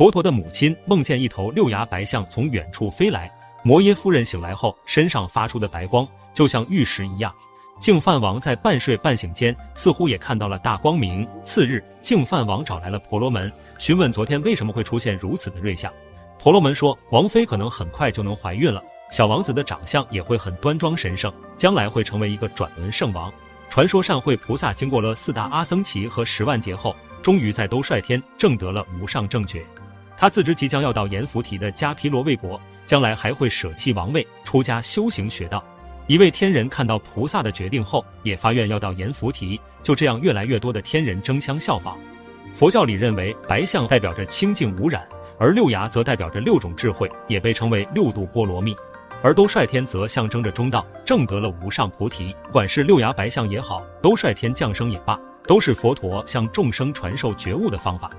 佛陀的母亲梦见一头六牙白象从远处飞来，摩耶夫人醒来后，身上发出的白光就像玉石一样。净饭王在半睡半醒间，似乎也看到了大光明。次日，净饭王找来了婆罗门，询问昨天为什么会出现如此的瑞相。婆罗门说，王妃可能很快就能怀孕了，小王子的长相也会很端庄神圣，将来会成为一个转轮圣王。传说善慧菩萨经过了四大阿僧祇和十万劫后，终于在兜率天证得了无上正觉。他自知即将要到阎浮提的迦毗罗卫国，将来还会舍弃王位，出家修行学道。一位天人看到菩萨的决定后，也发愿要到阎浮提。就这样，越来越多的天人争相效仿。佛教里认为，白象代表着清净无染，而六牙则代表着六种智慧，也被称为六度波罗蜜。而兜率天则象征着中道，证得了无上菩提。不管是六牙白象也好，兜率天降生也罢，都是佛陀向众生传授觉悟的方法。